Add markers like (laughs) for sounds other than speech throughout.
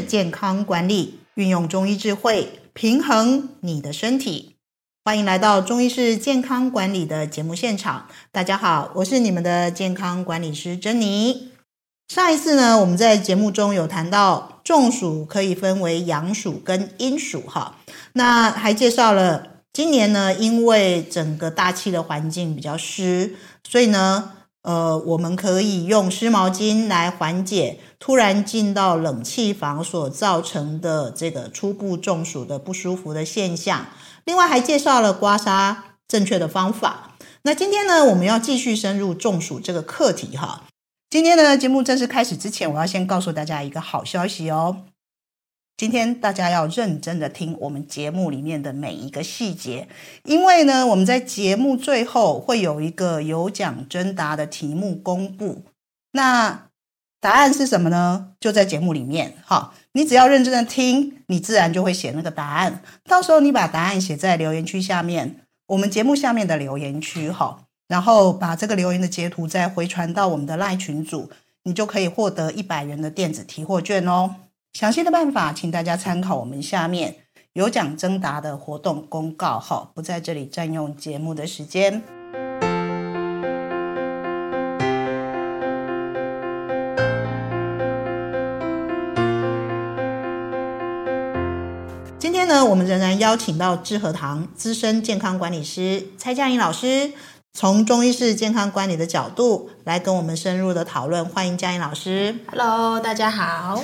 健康管理，运用中医智慧平衡你的身体。欢迎来到中医式健康管理的节目现场。大家好，我是你们的健康管理师珍妮。上一次呢，我们在节目中有谈到中暑可以分为阳暑跟阴暑哈。那还介绍了今年呢，因为整个大气的环境比较湿，所以呢。呃，我们可以用湿毛巾来缓解突然进到冷气房所造成的这个初步中暑的不舒服的现象。另外还介绍了刮痧正确的方法。那今天呢，我们要继续深入中暑这个课题哈。今天的节目正式开始之前，我要先告诉大家一个好消息哦。今天大家要认真的听我们节目里面的每一个细节，因为呢，我们在节目最后会有一个有奖征答的题目公布。那答案是什么呢？就在节目里面。好，你只要认真的听，你自然就会写那个答案。到时候你把答案写在留言区下面，我们节目下面的留言区，好，然后把这个留言的截图再回传到我们的赖群组，你就可以获得一百元的电子提货券哦。详细的办法，请大家参考我们下面有奖征答的活动公告。好，不在这里占用节目的时间。今天呢，我们仍然邀请到智和堂资深健康管理师蔡佳颖老师，从中医式健康管理的角度来跟我们深入的讨论。欢迎佳颖老师。Hello，大家好。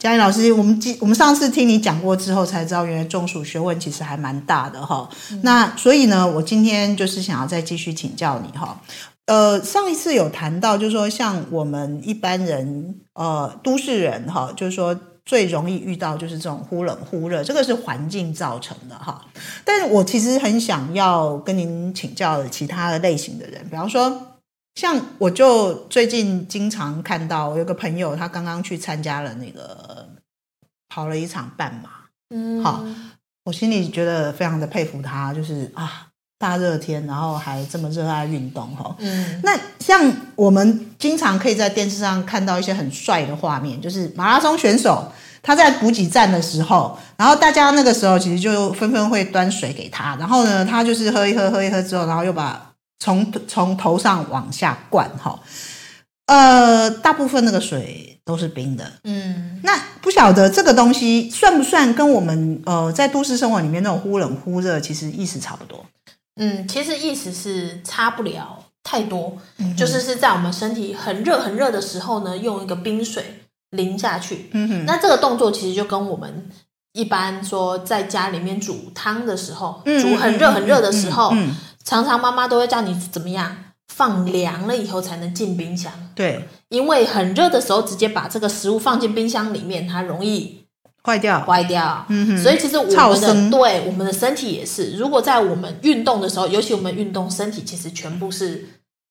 佳颖老师，我们今我们上次听你讲过之后，才知道原来中暑学问其实还蛮大的哈。那所以呢，我今天就是想要再继续请教你哈。呃，上一次有谈到，就是说像我们一般人，呃，都市人哈，就是说最容易遇到就是这种忽冷忽热，这个是环境造成的哈。但是我其实很想要跟您请教其他的类型的人，比方说。像我就最近经常看到，我有个朋友，他刚刚去参加了那个跑了一场半马，嗯，好，我心里觉得非常的佩服他，就是啊，大热天，然后还这么热爱运动，哈，嗯，那像我们经常可以在电视上看到一些很帅的画面，就是马拉松选手他在补给站的时候，然后大家那个时候其实就纷纷会端水给他，然后呢，他就是喝一喝，喝一喝之后，然后又把。从从头上往下灌哈，呃，大部分那个水都是冰的，嗯，那不晓得这个东西算不算跟我们呃在都市生活里面那种忽冷忽热，其实意思差不多。嗯，其实意思是差不了太多，嗯、就是是在我们身体很热很热的时候呢，用一个冰水淋下去。嗯哼，那这个动作其实就跟我们一般说在家里面煮汤的时候，嗯、煮很热很热的时候。常常妈妈都会叫你怎么样放凉了以后才能进冰箱。对，因为很热的时候直接把这个食物放进冰箱里面，它容易坏掉。坏掉。嗯哼。所以其实我们的对我们的身体也是，如果在我们运动的时候，尤其我们运动，身体其实全部是。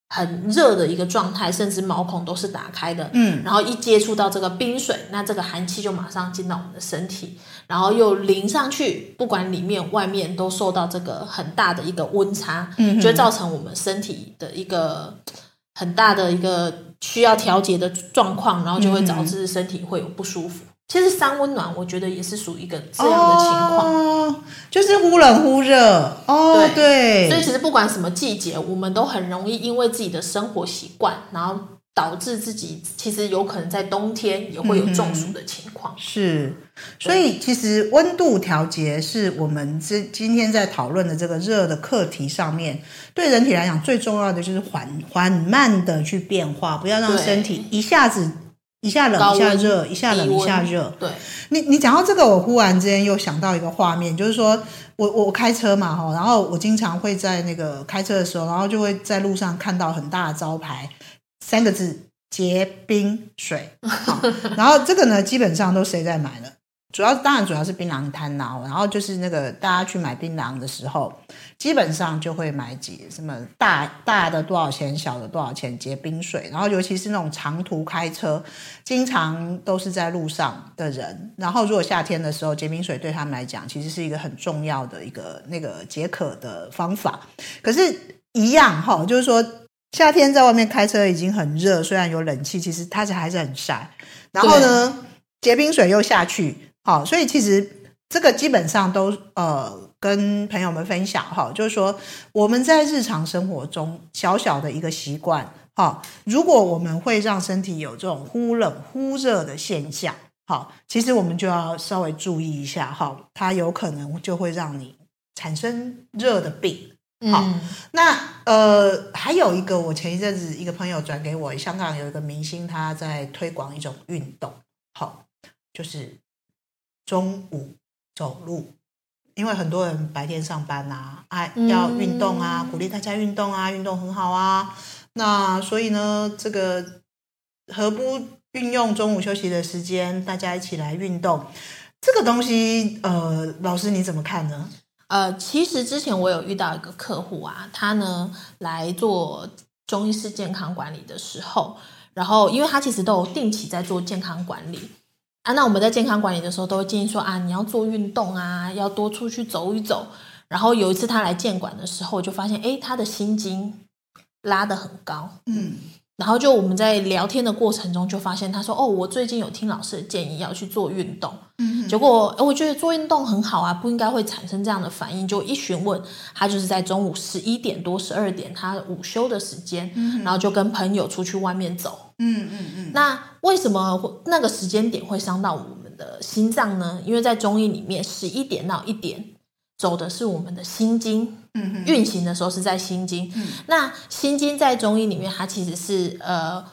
很热的一个状态，甚至毛孔都是打开的。嗯，然后一接触到这个冰水，那这个寒气就马上进到我们的身体，然后又淋上去，不管里面外面都受到这个很大的一个温差，嗯，就会造成我们身体的一个很大的一个需要调节的状况，然后就会导致身体会有不舒服。其实三温暖，我觉得也是属于一个这样的情况，哦，就是忽冷忽热。哦，对，对，所以其实不管什么季节，我们都很容易因为自己的生活习惯，然后导致自己其实有可能在冬天也会有中暑的情况。嗯、是，所以其实温度调节是我们今今天在讨论的这个热的课题上面，对人体来讲最重要的就是缓缓慢的去变化，不要让身体一下子。一下冷一下热，一下冷一下热。对，你你讲到这个，我忽然之间又想到一个画面，就是说我我开车嘛哈，然后我经常会在那个开车的时候，然后就会在路上看到很大的招牌，三个字“结冰水”。(laughs) 然后这个呢，基本上都谁在买了？主要当然主要是槟榔摊呐，然后就是那个大家去买槟榔的时候，基本上就会买几什么大大的多少钱，小的多少钱结冰水，然后尤其是那种长途开车，经常都是在路上的人，然后如果夏天的时候结冰水对他们来讲，其实是一个很重要的一个那个解渴的方法。可是，一样哈，就是说夏天在外面开车已经很热，虽然有冷气，其实它是还是很晒。然后呢？结冰水又下去，好，所以其实这个基本上都呃跟朋友们分享哈，就是说我们在日常生活中小小的一个习惯，哈，如果我们会让身体有这种忽冷忽热的现象，好，其实我们就要稍微注意一下哈，它有可能就会让你产生热的病。好，嗯、那呃，还有一个，我前一阵子一个朋友转给我，香港有一个明星，他在推广一种运动，好，就是中午走路，因为很多人白天上班啊，哎，要运动啊，嗯、鼓励大家运动啊，运动很好啊，那所以呢，这个何不运用中午休息的时间，大家一起来运动？这个东西，呃，老师你怎么看呢？呃，其实之前我有遇到一个客户啊，他呢来做中医师健康管理的时候，然后因为他其实都有定期在做健康管理啊，那我们在健康管理的时候都会建议说啊，你要做运动啊，要多出去走一走。然后有一次他来健管的时候，就发现哎，他的心经拉得很高，嗯。然后就我们在聊天的过程中就发现，他说：“哦，我最近有听老师的建议要去做运动，嗯，结果我觉得做运动很好啊，不应该会产生这样的反应。就一询问，他就是在中午十一点多、十二点，他午休的时间，嗯，然后就跟朋友出去外面走，嗯嗯嗯。那为什么那个时间点会伤到我们的心脏呢？因为在中医里面，十一点到一点走的是我们的心经。”嗯，运行的时候是在心经。嗯，那心经在中医里面，它其实是呃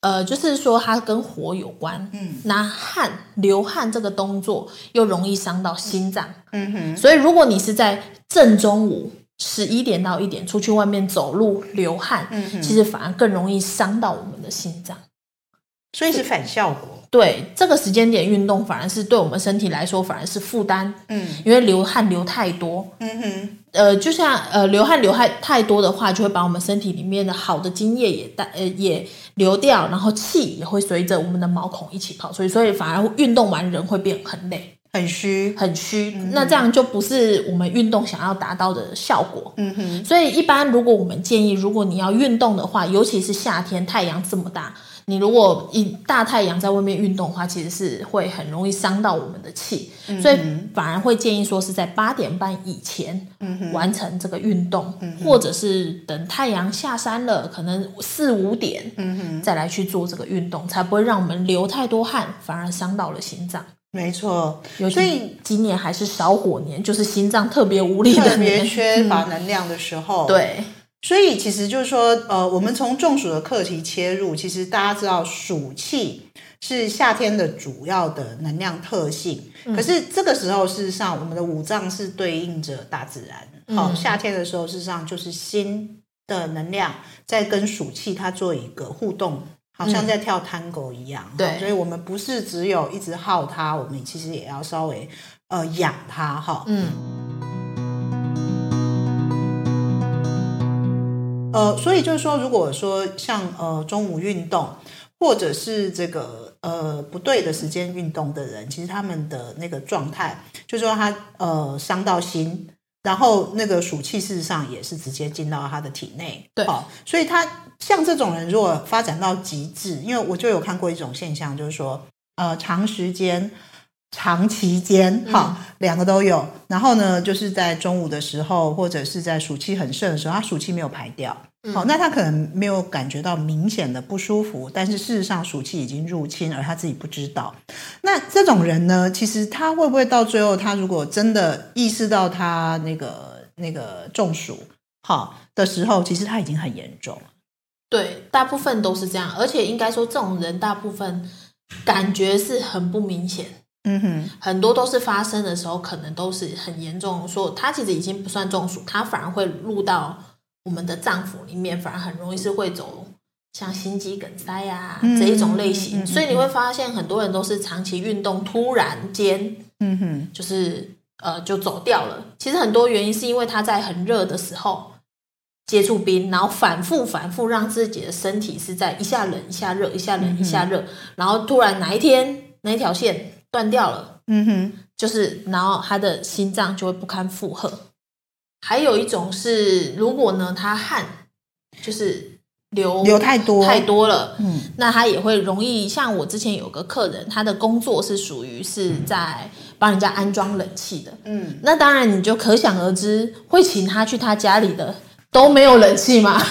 呃，就是说它跟火有关。嗯，那汗流汗这个动作又容易伤到心脏。嗯哼，所以如果你是在正中午十一点到一点出去外面走路流汗，嗯，其实反而更容易伤到我们的心脏。所以是反效果。对，这个时间点运动反而是对我们身体来说反而是负担。嗯，因为流汗流太多。嗯哼。呃，就像呃，流汗流汗太多的话，就会把我们身体里面的好的精液也带呃也流掉，然后气也会随着我们的毛孔一起跑所以，所以反而运动完人会变很累、很虚、很虚。嗯、那这样就不是我们运动想要达到的效果。嗯哼。所以一般如果我们建议，如果你要运动的话，尤其是夏天太阳这么大。你如果一大太阳在外面运动的话，其实是会很容易伤到我们的气，嗯、所以反而会建议说是在八点半以前完成这个运动，嗯、或者是等太阳下山了，可能四五点再来去做这个运动，嗯、哼才不会让我们流太多汗，反而伤到了心脏。没错，所以今年还是少火年，就是心脏特别无力的，特别缺乏能量的时候。嗯、对。所以其实就是说，呃，我们从中暑的课题切入，其实大家知道暑气是夏天的主要的能量特性。嗯、可是这个时候，事实上我们的五脏是对应着大自然。好、嗯，夏天的时候，事实上就是心的能量在跟暑气它做一个互动，好像在跳探戈一样。对、嗯，所以我们不是只有一直耗它，我们其实也要稍微呃养它。哈，嗯。呃，所以就是说，如果说像呃中午运动，或者是这个呃不对的时间运动的人，其实他们的那个状态，就是说他呃伤到心，然后那个暑气事实上也是直接进到他的体内。对，好，所以他像这种人，如果发展到极致，因为我就有看过一种现象，就是说呃长时间。长期间，哈，两个都有。然后呢，就是在中午的时候，或者是在暑气很盛的时候，他暑气没有排掉，好、嗯，那他可能没有感觉到明显的不舒服，但是事实上暑气已经入侵，而他自己不知道。那这种人呢，其实他会不会到最后，他如果真的意识到他那个那个中暑，好的时候，其实他已经很严重了。对，大部分都是这样，而且应该说，这种人大部分感觉是很不明显。嗯哼，很多都是发生的时候，可能都是很严重。说他其实已经不算中暑，他反而会入到我们的脏腑里面，反而很容易是会走像心肌梗塞呀、这一种类型。嗯、所以你会发现很多人都是长期运动，突然间，嗯哼，就是呃就走掉了。其实很多原因是因为他在很热的时候接触冰，然后反复反复让自己的身体是在一下冷一下热，一下冷一下热，嗯、然后突然哪一天哪一条线。断掉了，嗯哼，就是然后他的心脏就会不堪负荷。还有一种是，如果呢他汗就是流流太多。太多了，嗯，那他也会容易像我之前有个客人，他的工作是属于是在帮人家安装冷气的，嗯，那当然你就可想而知，会请他去他家里的都没有冷气嘛，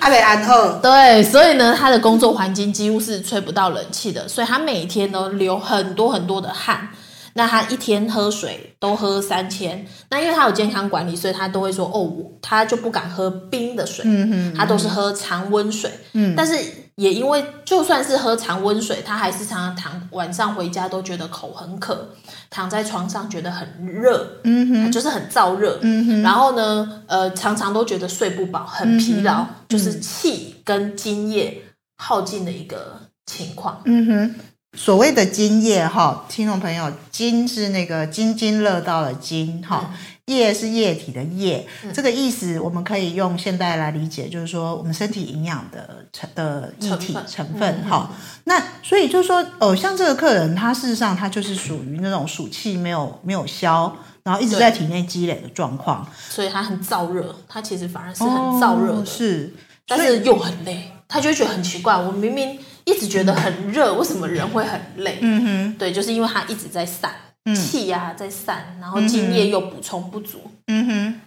他 (laughs) 得安后，(laughs) 对，所以呢，他的工作环境几乎是吹不到冷气的，所以他每天都流很多很多的汗。那他一天喝水都喝三千，那因为他有健康管理，所以他都会说哦，他就不敢喝冰的水，嗯哼，他都是喝常温水，嗯，但是也因为就算是喝常温水，他还是常常躺晚上回家都觉得口很渴，躺在床上觉得很热，嗯哼，就是很燥热，嗯哼，然后呢，呃，常常都觉得睡不饱，很疲劳，嗯、就是气跟津液耗尽的一个情况，嗯哼。所谓的津液哈，听众朋友，津是那个津津乐道的津哈，液是液体的液，嗯、这个意思我们可以用现代来理解，就是说我们身体营养的成的液体成分哈。那所以就是说，哦，像这个客人，他事实上他就是属于那种暑气没有没有消，然后一直在体内积累的状况，所以他很燥热，他其实反而是很燥热的，哦、是，但是又很累，他就觉得很奇怪，我明明。一直觉得很热，为什么人会很累？嗯哼，对，就是因为他一直在散气呀，在散，然后津液又补充不足。嗯哼，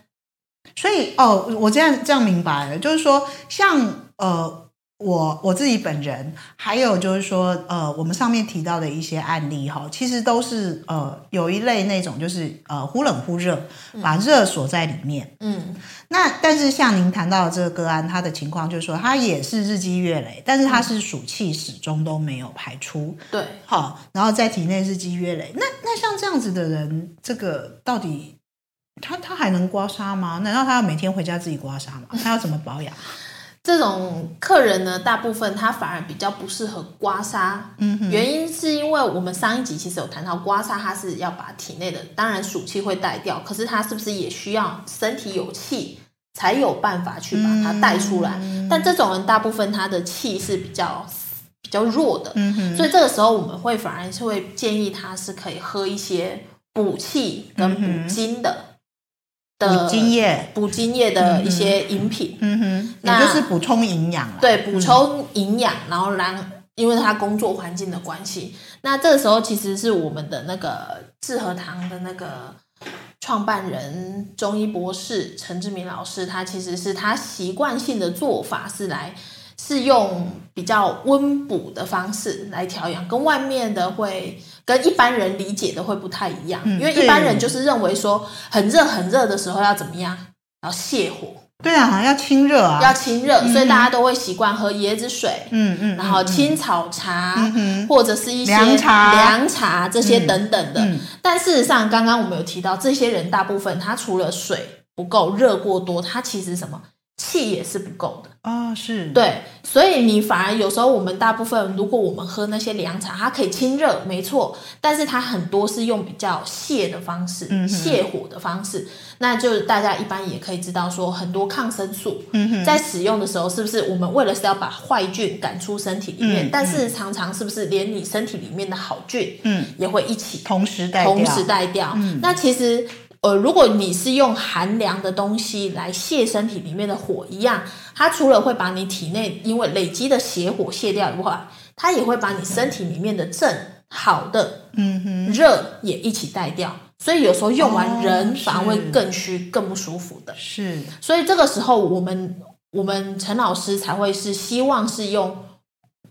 所以哦，我这样这样明白了，就是说，像呃。我我自己本人，还有就是说，呃，我们上面提到的一些案例哈，其实都是呃有一类那种就是呃忽冷忽热，把热锁在里面。嗯，那但是像您谈到的这个个案，他的情况就是说，他也是日积月累，但是他是暑气始终都没有排出。对，好，然后在体内日积月累。那那像这样子的人，这个到底他他还能刮痧吗？难道他要每天回家自己刮痧吗？他要怎么保养？(laughs) 这种客人呢，大部分他反而比较不适合刮痧。嗯，原因是因为我们上一集其实有谈到刮痧，它是要把体内的当然暑气会带掉，可是它是不是也需要身体有气才有办法去把它带出来？嗯、但这种人大部分他的气是比较比较弱的，嗯哼，所以这个时候我们会反而是会建议他是可以喝一些补气跟补精的。嗯补津液，补精液的一些饮品，嗯哼，那就是补充营养，对，补充营养，然后让，因为他工作环境的关系，那这个时候其实是我们的那个智和堂的那个创办人中医博士陈志明老师，他其实是他习惯性的做法是来。是用比较温补的方式来调养，跟外面的会跟一般人理解的会不太一样，嗯、因为一般人就是认为说很热很热的时候要怎么样，要泻火。对啊，要清热啊，要清热，嗯、所以大家都会习惯喝椰子水，嗯嗯，然后青草茶，嗯、或者是一些凉茶、凉茶这些等等的。但事实上，刚刚我们有提到，这些人大部分他除了水不够、热过多，他其实什么？气也是不够的。啊、哦，是。对，所以你反而有时候我们大部分，如果我们喝那些凉茶，它可以清热，没错，但是它很多是用比较泻的方式，嗯、泻火的方式，那就大家一般也可以知道说，很多抗生素，嗯、在使用的时候，是不是我们为了是要把坏菌赶出身体里面，嗯、但是常常是不是连你身体里面的好菌，嗯，也会一起同时同时带掉，嗯、那其实。呃，如果你是用寒凉的东西来泄身体里面的火一样，它除了会把你体内因为累积的邪火泄掉以外，它也会把你身体里面的正好的嗯哼热也一起带掉。所以有时候用完人反而会更虚、更不舒服的。是，所以这个时候我们我们陈老师才会是希望是用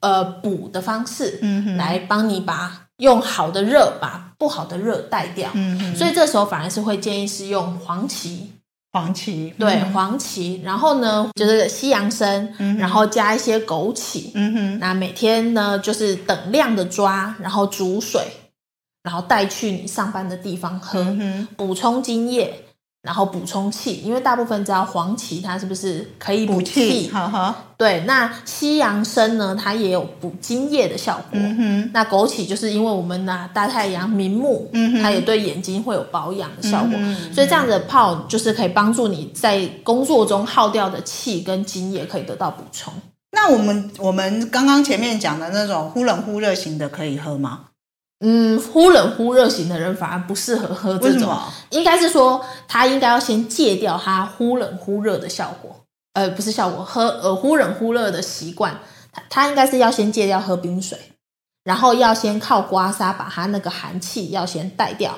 呃补的方式，嗯哼，来帮你把。用好的热把不好的热带掉，嗯，所以这时候反而是会建议是用黄芪，黄芪，对，嗯、黄芪，然后呢就是西洋参，嗯、然后加一些枸杞，嗯哼，那每天呢就是等量的抓，然后煮水，然后带去你上班的地方喝，嗯、补充津液。然后补充气，因为大部分知道黄芪它是不是可以补气？好好对，那西洋参呢，它也有补津液的效果。嗯，那枸杞就是因为我们拿大太阳明目，嗯，它也对眼睛会有保养的效果。嗯，所以这样子泡就是可以帮助你在工作中耗掉的气跟津液可以得到补充。那我们我们刚刚前面讲的那种忽冷忽热型的可以喝吗？嗯，忽冷忽热型的人反而不适合喝这种，应该是说他应该要先戒掉他忽冷忽热的效果。呃，不是效果，喝呃忽冷忽热的习惯，他他应该是要先戒掉喝冰水，然后要先靠刮痧把他那个寒气要先带掉。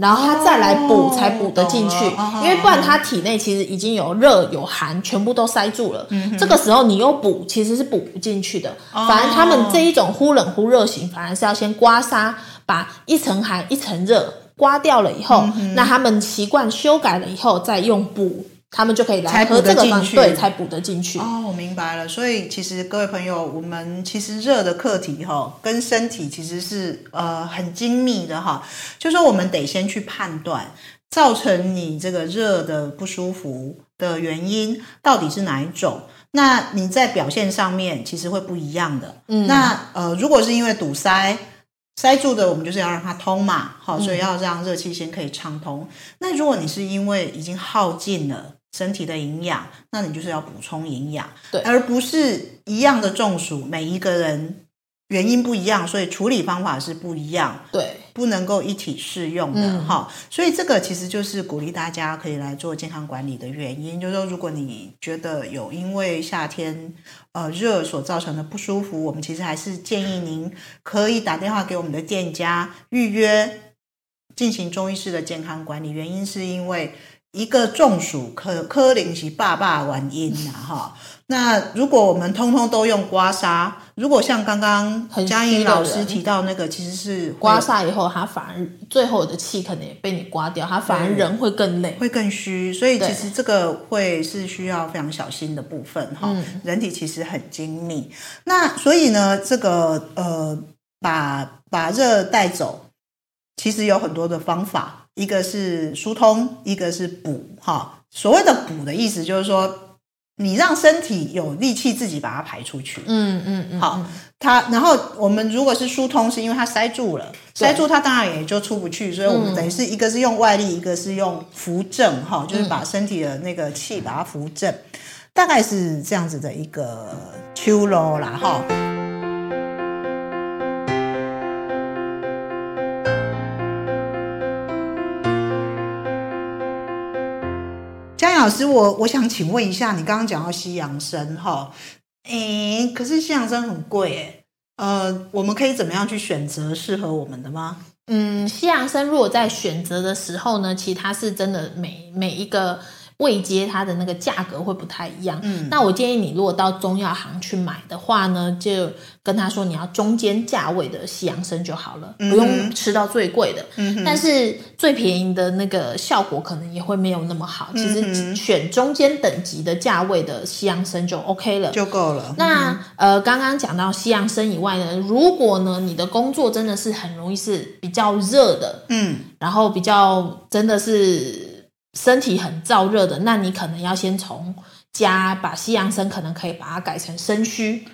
然后他再来补，才补得进去，因为不然他体内其实已经有热有寒，全部都塞住了。这个时候你又补，其实是补不进去的。反而他们这一种忽冷忽热型，反而是要先刮痧，把一层寒一层热刮掉了以后，那他们习惯修改了以后，再用补。他们就可以来喝这个进去，对，才补得进去。哦，我明白了。所以其实各位朋友，我们其实热的课题哈，跟身体其实是呃很精密的哈。就说我们得先去判断，造成你这个热的不舒服的原因到底是哪一种。那你在表现上面其实会不一样的。嗯，那呃，如果是因为堵塞塞住的，我们就是要让它通嘛。好，所以要让热气先可以畅通。那如果你是因为已经耗尽了。身体的营养，那你就是要补充营养，对，而不是一样的中暑，每一个人原因不一样，所以处理方法是不一样，对，不能够一体适用的哈、嗯。所以这个其实就是鼓励大家可以来做健康管理的原因，就是说，如果你觉得有因为夏天呃热所造成的不舒服，我们其实还是建议您可以打电话给我们的店家预约进行中医师的健康管理。原因是因为。一个中暑可可能是爸爸原因呐哈。那如果我们通通都用刮痧，如果像刚刚嘉颖老师提到那个，其实是刮痧以后，他反而最后的气可能也被你刮掉，他反而人会更累，会更虚。所以其实这个会是需要非常小心的部分哈。人体其实很精密，那所以呢，这个呃，把把热带走，其实有很多的方法。一个是疏通，一个是补，哈。所谓的补的意思就是说，你让身体有力气自己把它排出去。嗯嗯嗯。好，它然后我们如果是疏通，是因为它塞住了，塞住它当然也就出不去，所以我们等于是一个是用外力，一个是用扶正，哈，就是把身体的那个气把它扶正，大概是这样子的一个秋罗啦，哈。老师，我我想请问一下，你刚刚讲到西洋参哈，诶，可是西洋参很贵诶，呃，我们可以怎么样去选择适合我们的吗？嗯，西洋参如果在选择的时候呢，其实它是真的每每一个。位阶它的那个价格会不太一样，嗯，那我建议你如果到中药行去买的话呢，就跟他说你要中间价位的西洋参就好了，嗯，不用吃到最贵的，嗯，但是最便宜的那个效果可能也会没有那么好，嗯，其实选中间等级的价位的西洋参就 OK 了，就够了。那，嗯，呃，刚刚讲到西洋参以外呢，如果呢你的工作真的是很容易是比较热的，嗯，然后比较真的是。身体很燥热的，那你可能要先从加把西洋参可能可以把它改成生须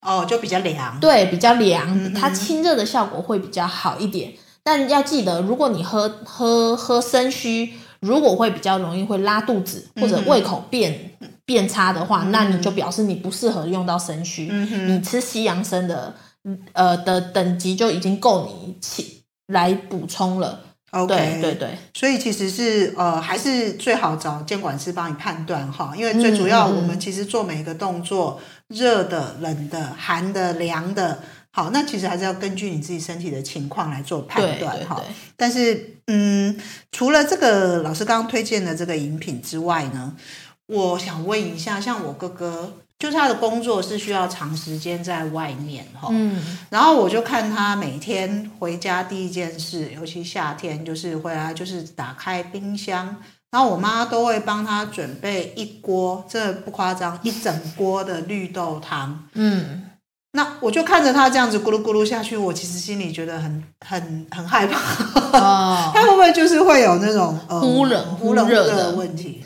哦，就比较凉。对，比较凉，嗯嗯，它清热的效果会比较好一点。但要记得，如果你喝喝喝生须，如果会比较容易会拉肚子或者胃口变、嗯、变差的话，那你就表示你不适合用到生须。嗯、你吃西洋参的呃的等级就已经够你起来补充了。OK，对对对，所以其实是呃，还是最好找监管师帮你判断哈，因为最主要我们其实做每一个动作，热的、冷的、寒的、凉的，好，那其实还是要根据你自己身体的情况来做判断哈。但是嗯，除了这个老师刚刚推荐的这个饮品之外呢，我想问一下，像我哥哥。就是他的工作是需要长时间在外面哈，嗯，然后我就看他每天回家第一件事，尤其夏天就是回来就是打开冰箱，然后我妈都会帮他准备一锅，这不夸张，一整锅的绿豆汤，嗯，那我就看着他这样子咕噜咕噜下去，我其实心里觉得很很很害怕，哦，(laughs) 他会不会就是会有那种忽冷忽热的问题？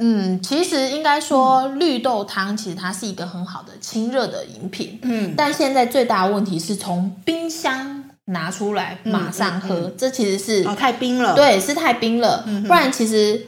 嗯，其实应该说绿豆汤其实它是一个很好的清热的饮品。嗯，但现在最大的问题是从冰箱拿出来马上喝，嗯嗯嗯、这其实是哦太冰了。对，是太冰了。嗯、不然其实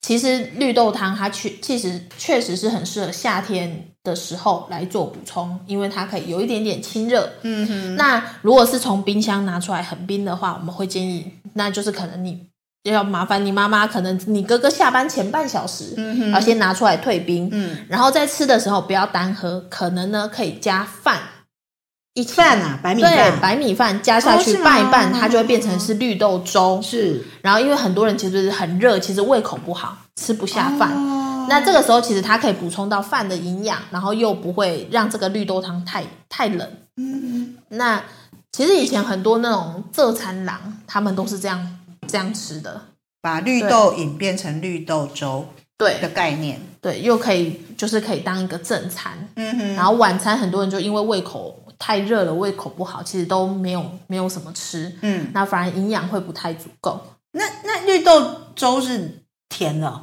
其实绿豆汤它确其实确实是很适合夏天的时候来做补充，因为它可以有一点点清热。嗯哼。那如果是从冰箱拿出来很冰的话，我们会建议，那就是可能你。要麻烦你妈妈，可能你哥哥下班前半小时，嗯哼，要先拿出来退冰，嗯，然后在吃的时候不要单喝，可能呢可以加饭。一饭啊，白米饭，对，白米饭加下去拌一拌，它就会变成是绿豆粥。是，然后因为很多人其实是很热，其实胃口不好，吃不下饭。哦、那这个时候其实它可以补充到饭的营养，然后又不会让这个绿豆汤太太冷。嗯，那其实以前很多那种浙餐郎，他们都是这样这样吃的，把绿豆饮变成绿豆粥。对。的概念，对，又可以就是可以当一个正餐。嗯哼，然后晚餐很多人就因为胃口。太热了，胃口不好，其实都没有没有什么吃，嗯，那反而营养会不太足够。那那绿豆粥是甜的，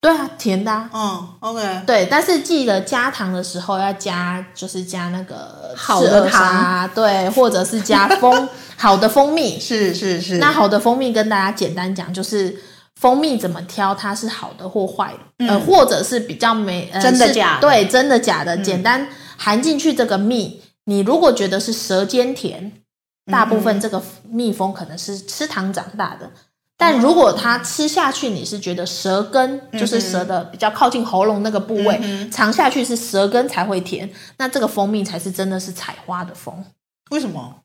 对啊，甜的啊，嗯，OK，对，但是记得加糖的时候要加，就是加那个好的糖，对，或者是加蜂好的蜂蜜，是是是。那好的蜂蜜跟大家简单讲，就是蜂蜜怎么挑，它是好的或坏的，嗯、呃，或者是比较没、呃、真的假的，对，真的假的，嗯、简单含进去这个蜜。你如果觉得是舌尖甜，大部分这个蜜蜂可能是吃糖长大的。嗯、但如果它吃下去，你是觉得舌根、嗯、就是舌的比较靠近喉咙那个部位，嗯、尝下去是舌根才会甜，那这个蜂蜜才是真的是采花的蜂。为什么？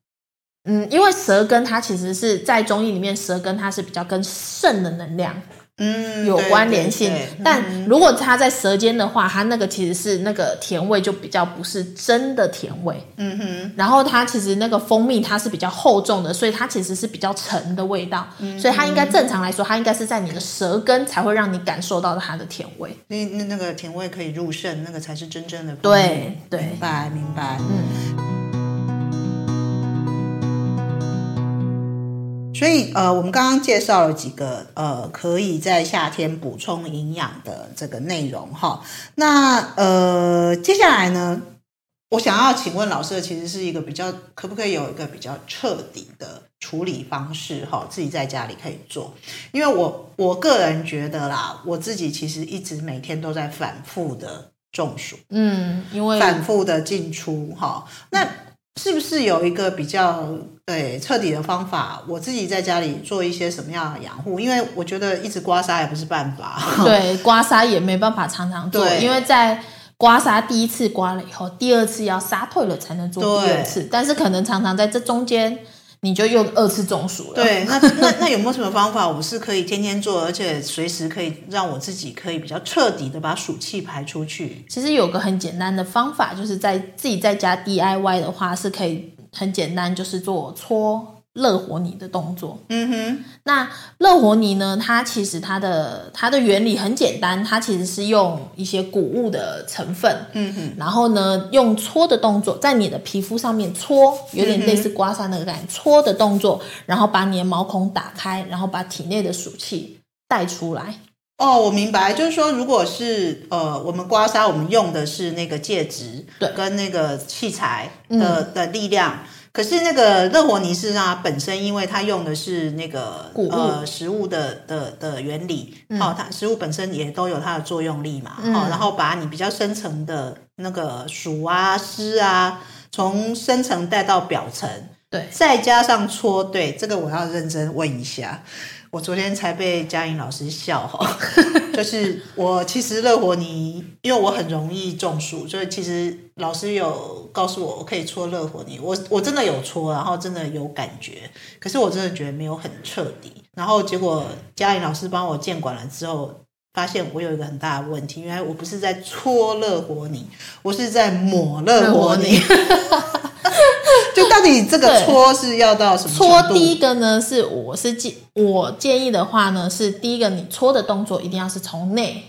嗯，因为舌根它其实是在中医里面，舌根它是比较跟肾的能量。嗯，有关联性，对对对，但如果它在舌尖的话，它那个其实是那个甜味就比较不是真的甜味。嗯哼，然后它其实那个蜂蜜它是比较厚重的，所以它其实是比较沉的味道。嗯，所以它应该正常来说，它应该是在你的舌根才会让你感受到它的甜味。那那那个甜味可以入肾，那个才是真正的。对对，明白明白。嗯。所以，呃，我们刚刚介绍了几个，呃，可以在夏天补充营养的这个内容，哈。那，呃，接下来呢，我想要请问老师的，其实是一个比较，可不可以有一个比较彻底的处理方式，哈，自己在家里可以做？因为我我个人觉得啦，我自己其实一直每天都在反复的中暑，嗯，因为反复的进出，哈，那。是不是有一个比较对彻底的方法？我自己在家里做一些什么样的养护？因为我觉得一直刮痧也不是办法。(laughs) 对，刮痧也没办法常常做，因为在刮痧第一次刮了以后，第二次要痧退了才能做第二次。但是可能常常在这中间。你就又二次中暑了。对，那那那有没有什么方法，我是可以天天做，而且随时可以让我自己可以比较彻底的把暑气排出去？其实有个很简单的方法，就是在自己在家 DIY 的话，是可以很简单，就是做搓。乐活泥的动作，嗯哼，那乐活泥呢？它其实它的它的原理很简单，它其实是用一些谷物的成分，嗯哼，然后呢，用搓的动作在你的皮肤上面搓，有点类似刮痧那个感觉，搓的动作，然后把你的毛孔打开，然后把体内的暑气带出来。哦，我明白，就是说，如果是呃，我们刮痧，我们用的是那个介质，对，跟那个器材的、嗯、的力量。可是那个热火泥是它本身，因为它用的是那个呃食物的的的原理，嗯、哦，它食物本身也都有它的作用力嘛，嗯、哦，然后把你比较深层的那个暑啊湿啊，从深层带到表层，对，再加上搓，对，这个我要认真问一下。我昨天才被嘉颖老师笑哈，(laughs) 就是我其实乐活泥，因为我很容易中暑，所以其实老师有告诉我我可以搓乐活泥，我我真的有搓，然后真的有感觉，可是我真的觉得没有很彻底。然后结果嘉颖老师帮我监管了之后，发现我有一个很大的问题，原来我不是在搓乐活泥，我是在抹乐活泥。(laughs) 就到底这个搓是要到什么？搓第一个呢，是我是建我建议的话呢，是第一个你搓的动作一定要是从内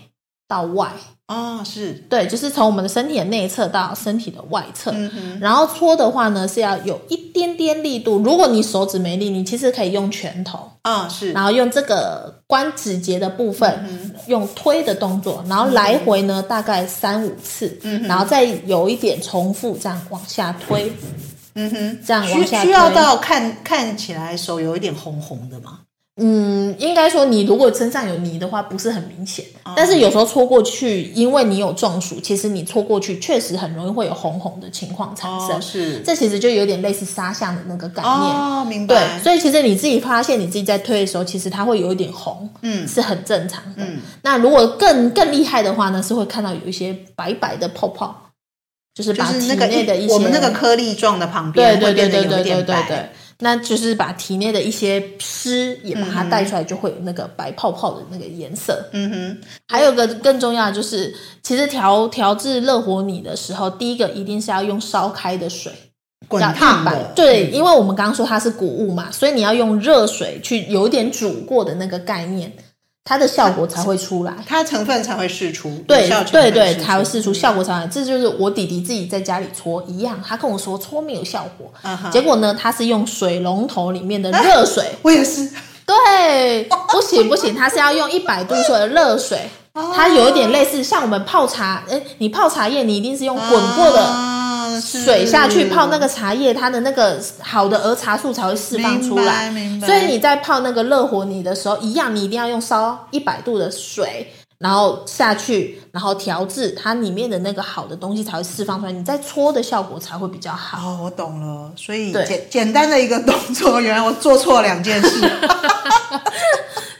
到外啊、哦，是对，就是从我们的身体的内侧到身体的外侧。嗯、然后搓的话呢，是要有一点点力度。如果你手指没力，你其实可以用拳头啊，是，然后用这个关指节的部分，嗯、用推的动作，然后来回呢、嗯、大概三五次，嗯、然后再有一点重复这样往下推。嗯嗯哼，这样需需要到看看起来手有一点红红的吗？嗯，应该说你如果身上有泥的话，不是很明显。哦、但是有时候搓过去，因为你有中暑，其实你搓过去确实很容易会有红红的情况产生。哦、是，这其实就有点类似纱相的那个概念。哦，明白。对，所以其实你自己发现你自己在推的时候，其实它会有一点红，嗯，是很正常的。嗯，那如果更更厉害的话呢，是会看到有一些白白的泡泡，就是把体内的一些我们那个颗粒状的旁边，对对对对对对，那就是把体内的一些湿也把它带出来，就会有那个白泡泡的那个颜色。嗯哼，还有个更重要的就是，其实调调制热火你的时候，第一个一定是要用烧开的水，滚烫的。对，因为我们刚刚说它是谷物嘛，所以你要用热水去有点煮过的那个概念。它的效果才会出来，它成分才会释出，对对对，才会释出效果才来。这就是我弟弟自己在家里搓一样，他跟我说搓没有效果，结果呢，他是用水龙头里面的热水，(laughs) 我也是，对，不行不行，他是要用一百度水的热水，它有一点类似像我们泡茶，诶，你泡茶叶，你一定是用滚过的。水下去泡那个茶叶，它的那个好的儿茶素才会释放出来。所以你在泡那个热火泥的时候，一样，你一定要用烧一百度的水，然后下去，然后调制它里面的那个好的东西才会释放出来。你再搓的效果才会比较好。哦，我懂了。所以简 (laughs) 简单的一个动作，原来我做错两件事。(laughs)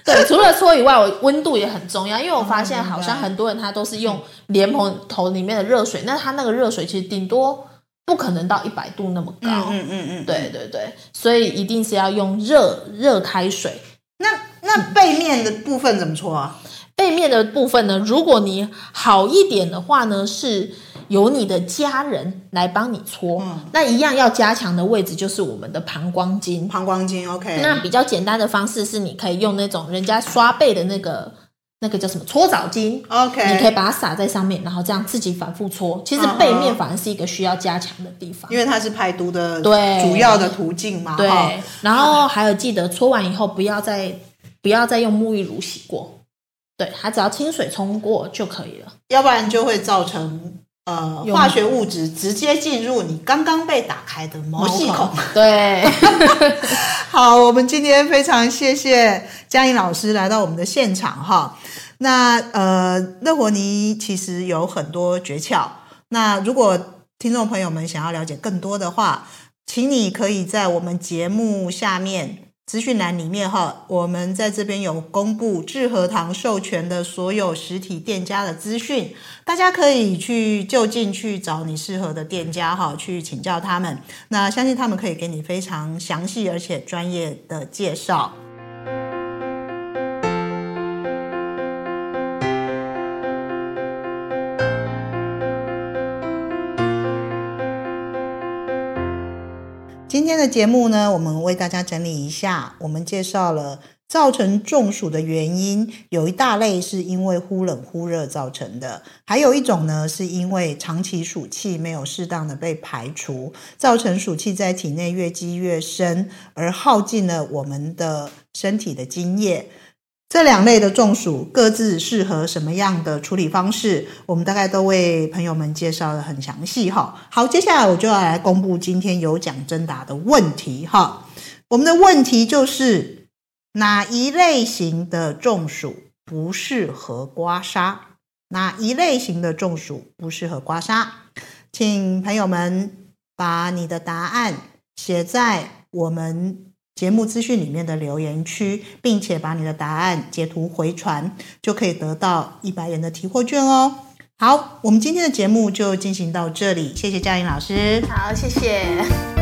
对，(laughs) 除了搓以外，我温度也很重要，因为我发现好像很多人他都是用莲蓬头里面的热水，那他那个热水其实顶多不可能到一百度那么高。嗯嗯嗯，嗯对对对，所以一定是要用热热开水。那那背面的部分怎么搓啊？背面的部分呢？如果你好一点的话呢，是。由你的家人来帮你搓，嗯、那一样要加强的位置就是我们的膀胱经。膀胱经，OK。那比较简单的方式是，你可以用那种人家刷背的那个那个叫什么搓澡巾，OK。你可以把它撒在上面，然后这样自己反复搓。其实背面反而是一个需要加强的地方，因为它是排毒的对主要的途径嘛。对。然后还有记得搓完以后不要再不要再用沐浴乳洗过，对，它只要清水冲过就可以了，要不然就会造成。呃，化学物质直接进入你刚刚被打开的毛细孔。(laughs) 对，(laughs) 好，我们今天非常谢谢嘉颖老师来到我们的现场哈。那呃，热火泥其实有很多诀窍。那如果听众朋友们想要了解更多的话，请你可以在我们节目下面。资讯栏里面哈，我们在这边有公布智和堂授权的所有实体店家的资讯，大家可以去就近去找你适合的店家哈，去请教他们。那相信他们可以给你非常详细而且专业的介绍。今天的节目呢，我们为大家整理一下。我们介绍了造成中暑的原因，有一大类是因为忽冷忽热造成的，还有一种呢是因为长期暑气没有适当的被排除，造成暑气在体内越积越深，而耗尽了我们的身体的津液。这两类的中暑各自适合什么样的处理方式？我们大概都为朋友们介绍得很详细哈。好，接下来我就要来公布今天有奖征答的问题哈。我们的问题就是哪一类型的中暑不适合刮痧？哪一类型的中暑不适合刮痧？请朋友们把你的答案写在我们。节目资讯里面的留言区，并且把你的答案截图回传，就可以得到一百元的提货券哦。好，我们今天的节目就进行到这里，谢谢佳颖老师。好，谢谢。